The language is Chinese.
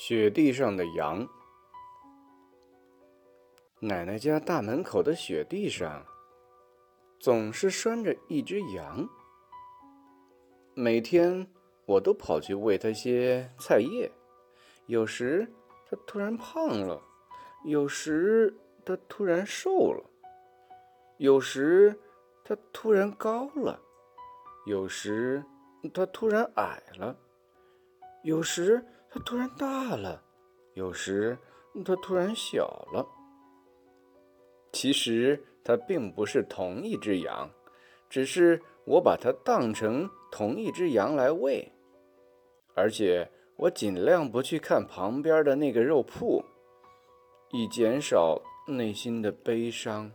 雪地上的羊。奶奶家大门口的雪地上，总是拴着一只羊。每天我都跑去喂它些菜叶，有时它突然胖了，有时它突然瘦了，有时它突然高了，有时它突然矮了，有时。它突然大了，有时它突然小了。其实它并不是同一只羊，只是我把它当成同一只羊来喂，而且我尽量不去看旁边的那个肉铺，以减少内心的悲伤。